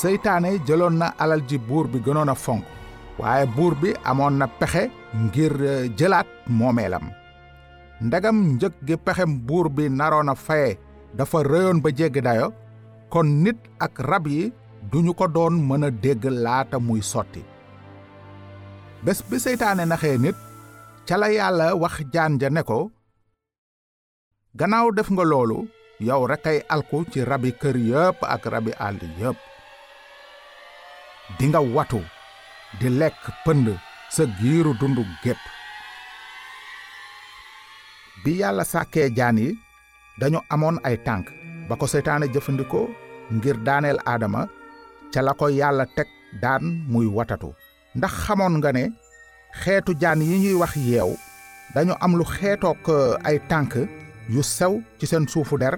seytaane jëloon na alal ji buur bi gënoon a fonk waaye buur bi amoon na pexe ngir jëlaat moomeelam. Ndegam njëg gi pexem buur bi naroon a faye dafa rëyoon ba jéggi dayo kon nit ak rab yi duñu ko doon mën a dégg laata muy sotti. Bés bi seytaane naxee nit ca la yàlla wax jaan ja ne ko gannaaw def nga loolu yow rek ay alku ci rabi kër yépp ak rabi àll yépp dinga watu di lekk pënd sa giiru dundu gépp bi yàlla sàkkee jaan yi dañu amoon ay tànk ba ko seytaane jëfandikoo ngir daaneel aadama ca la ko yàlla teg daan muy watatu. Ndax xamoon nga ne xeetu jaan yi ñuy wax yeew dañu am lu xeetook ay tànk yu sew ci seen suufu der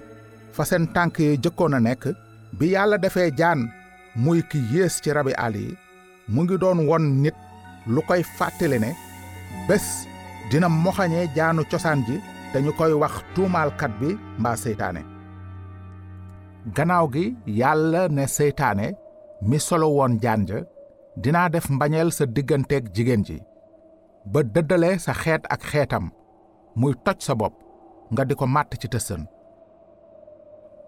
fa seen tànk yi jëkkoon a nekk. Bi yàlla muy ki yées ci rabi yi mu ngi doon won nit lu koy fàttali ne bés dina moxañee jaanu cosaan ji te ñu koy wax tuumaalkat bi mbaa seytaane. Gannaaw gi yàlla ne seytaane mi solo woon jaan ja dinaa def mbañeel sa digganteeg jigéen ji ba dëddale sa xeet ak xeetam muy toj sa bopp nga di ko màtt ci tësën.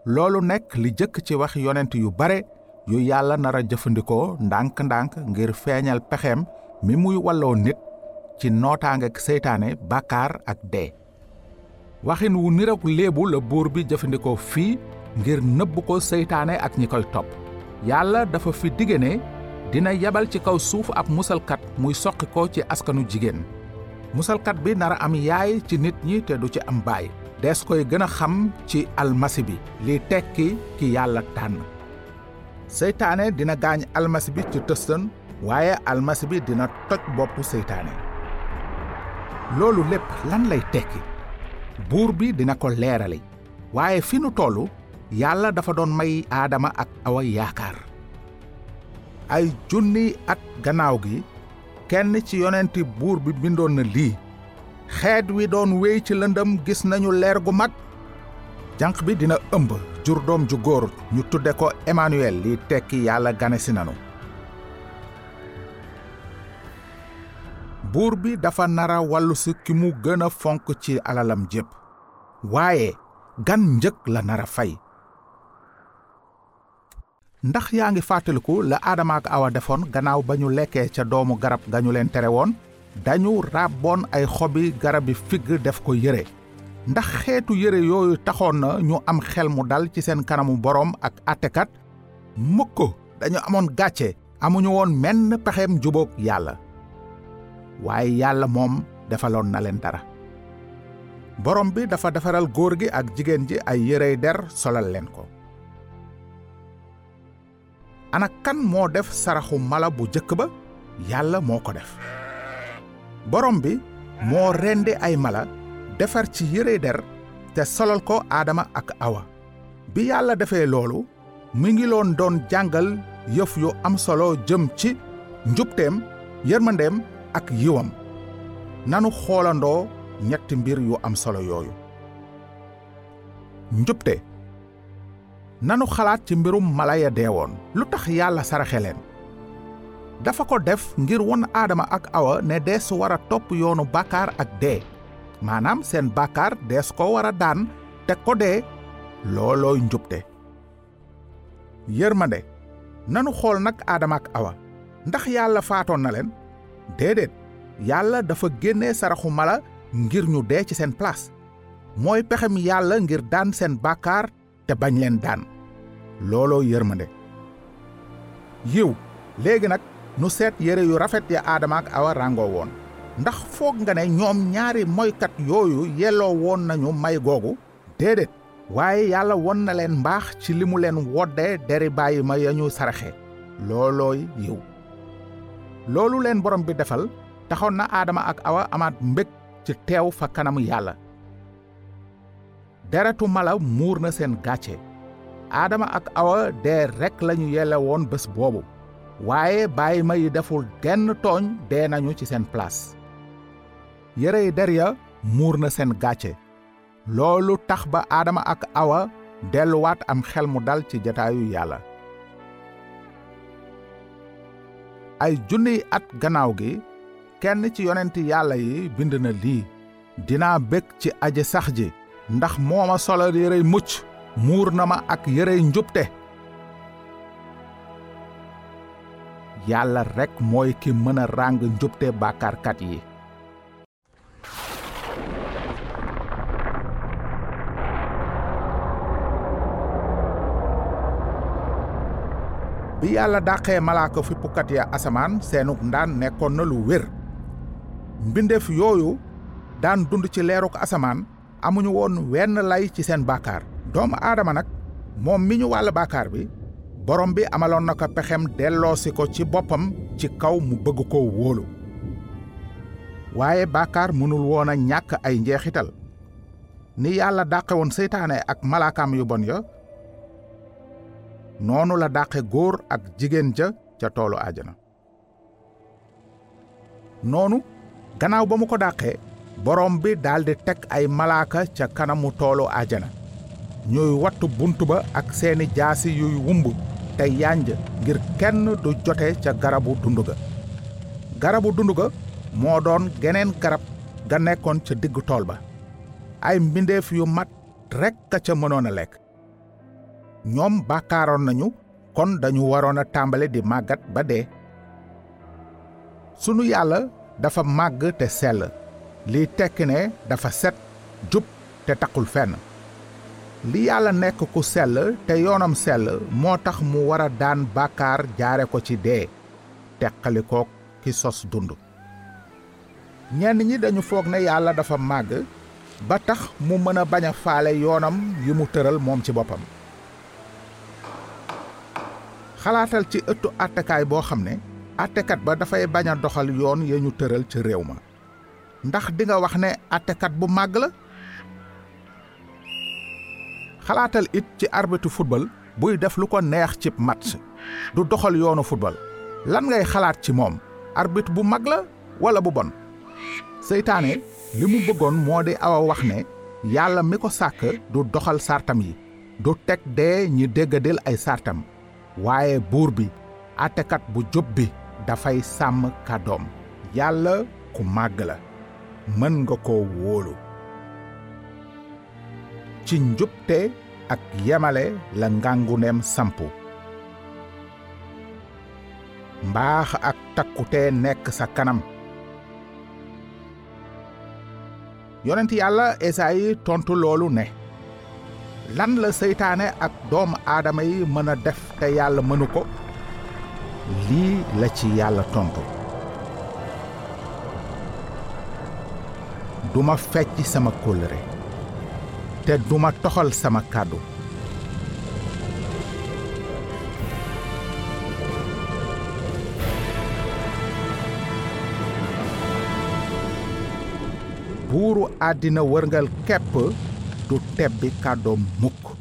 Loolu nekk li jëkk ci wax yonent yu bare yu yàlla nara jëfandikoo ndànk-ndànk ngir feeñal pexeem mi muy walloo nit ci nootaangeek seytaane bàkkaar ak dee. Waxin wu niroog léebu la buur bi jëfandikoo fii ngir nëbb ko seytaane ak ñi koy topp. Yàlla dafa fi ne dina yabal ci kaw suuf ab musalkat muy soqi ko ci askanu jigéen. Musalkat bi nara am yaay ci nit ñi te du ci am baay. Des koy gën a xam ci almasi bi li tekki ki yàlla tànn seytaane dina gaañ almasi bi ci tëstan waaye almasi bi dina toj boppu seytaane. Loolu lépp lan lay tekki? Buur bi dina ko leerali. Waaye fi nu tollu yàlla dafa doon may aadama ak awa yaakaar. Ay junni at gannaaw gi kenn ci yonenti buur bi bindoon na lii. Xeet wi doon wéy ci lëndëm gis nañu leer gu mag. Bi dina ëmb jur doom ju góor ñu tudde ko Emmanuel li tekki yàlla ganesi nanu. Buur bi dafa nara wàllu si ki mu gën a fonk ci alalam jépp. Waaye gan njëg la nara fay. Ndax yaa ngi fàttaliku la aadama ak awa defoon gannaaw ba ñu lekkee ca doomu garab ga ñu leen tere woon? Dañu ràbboon ay xobi garabi figg def ko yére ndax xeetu yére yooyu taxoon na ñu am xel mu dal ci seen kanamu boroom ak àttekat mukk dañu amoon gàcce amuñu woon menn pexeem jubóog yàlla. Waaye yàlla moom defaloon na leen dara. Borom bi dafa defaral góor gi ak jigéen ji ay yérey der solal leen ko. Ana kan moo def saraxu mala bu jëkk ba? Yàlla moo ko def. Borom bi moo rendi ay mala defar ci yére der te solal ko aadama ak awa. Bi yàlla defee loolu mi ngi loon doon jàngal yëf yu am solo jëm ci njubteem yërmandeem ak yiwam. Nanu xoolandoo ñetti mbir yu am solo yooyu. Njubte. Nanu xalaat ci mbirum mala ya deewoon. Lu tax yàlla dafa ko def ngir won aadama ak awa ne dees war a topp yoonu bàkkaar ak dee maanaam seen bàkkaar dees ko war a daan te ko dee loolooy njubte yërmande nanu xool nag aadama ak awa. Ndax yàlla faatoon na leen déedéet yàlla dafa génnee saraxu mala ngir ñu dee ci seen place. Mooy pexem yàlla ngir daan seen bàkkaar te bañ leen daan. Looloo yërmande yiw léegi nag nu seet yére yu rafet ya aadama ak awa ràngoo woon ndax foog nga ne ñoom ñaari moykat yooyu yelloo woon nañu may googu? Déedéet. Waaye yàlla won na leen mbaax ci li mu leen wodde deri bàyyi ma ya ñu saraxe. Loolooy yiw. Loolu leen borom bi defal taxoon na aadama ak awa amaat mbég ci teew fa kanamu yàlla. Deretu mala muur na seen gàcce. Aadama ak awa dee rekk lañu yelle woon bés boobu. Waaye bàyyi ma yi deful genn tooñ dee nañu ci seen place yërey der ya muur na seen gàcce loolu tax ba aadama ak awa delluwaat am xel mu dal ci jataayu yàlla ay junniy at gannaaw gi kenn ci yonenti yàlla yi bind na lii dinaa bég ci aji sax ji ndax mooma solal yërey mucc muur na ma ak yërey njubte yàlla rekk mooy ki mën a ràng njubte bàkkaarkat yi bi yàlla dàqee malaaka fippukat ya asamaan seenug ndaan nekkoon na lu wér. Mbindeef yooyu daan dund ci leeruk asamaan amuñu woon wenn lay ci seen bàkkaar. Doomu aadama nag moom mi ñu wàll bàkkaar bi borom bi amaloon na ko pexem delloosi ko ci boppam ci kaw mu bëgg ko wóolu. Waaye bàkkaar mënul woon a ay njeexital. Ni yàlla seytaane ak malaakaam yu bon ya noonu la dàqe góor ak jigéen ja ca toolu ajana noonu gannaaw ba mu ko dàqee borom bi daldi teg ay malaaka ca kanamu toolu ajana ñuy wattu bunt ba ak seeni jaasi yuy wumb te yanj ngir kenn du jote ca garabu dund ga. Garabu dund ga moo doon geneen garab ga nekkoon ca diggu tool ba. Ay mbindeef yu mat rekk a ca mënoon a lekk. Ñoom bàkkaaroon nañu kon dañu waroon a tàmbale di màggat ba dee. Sunu yàlla dafa màgg te sell. Liy tekki ne dafa set jub te taqul fenn. Li yàlla nekk ku sell te yoonam sell moo tax mu war a daan bàkkaar jaare ko ci dee teqalikook ki sos dund. Ñenn ñi dañu foog ne yàlla dafa màgg ba tax mu mën a bañ a faale yoonam mu tëral moom ci boppam xalaatal ci ëttu àttekaay boo xam ne àttekat ba dafay bañ a doxal yoon ya ñu tëral ci réew ma. Ndax dinga wax ne àttekat bu màgg la? Xalaatal it ci arbitre football buy def lu ko neex ci match. Du doxal yoonu football. Lan ngay xalaat ci moom? Arbitre bu mag la wala bu bon? Seytaane li mu bëggoon moo di awa wax ne yàlla mi ko sàkk du doxal sartam yi. Du teg dee ñi déggadil ay sartam waaye buur bi àttekat bu jub bi dafay sàmm kàddoom yàlla ku màgg la mën nga ko wóolu ci njubte ak yemale la ngànguneem sampu. Mbaax ak takkute nekk sa kanam yonent yàlla esaayi tontu loolu ne lan la seytaane ak doomu aadama yi mën a def te yàlla mënu ko? Lii la ci yàlla tontu. Duma fecc sama kóllëre te duma toxal sama kàddu. Buuru àddina wërngal kepp du tebbi kàddoom mukk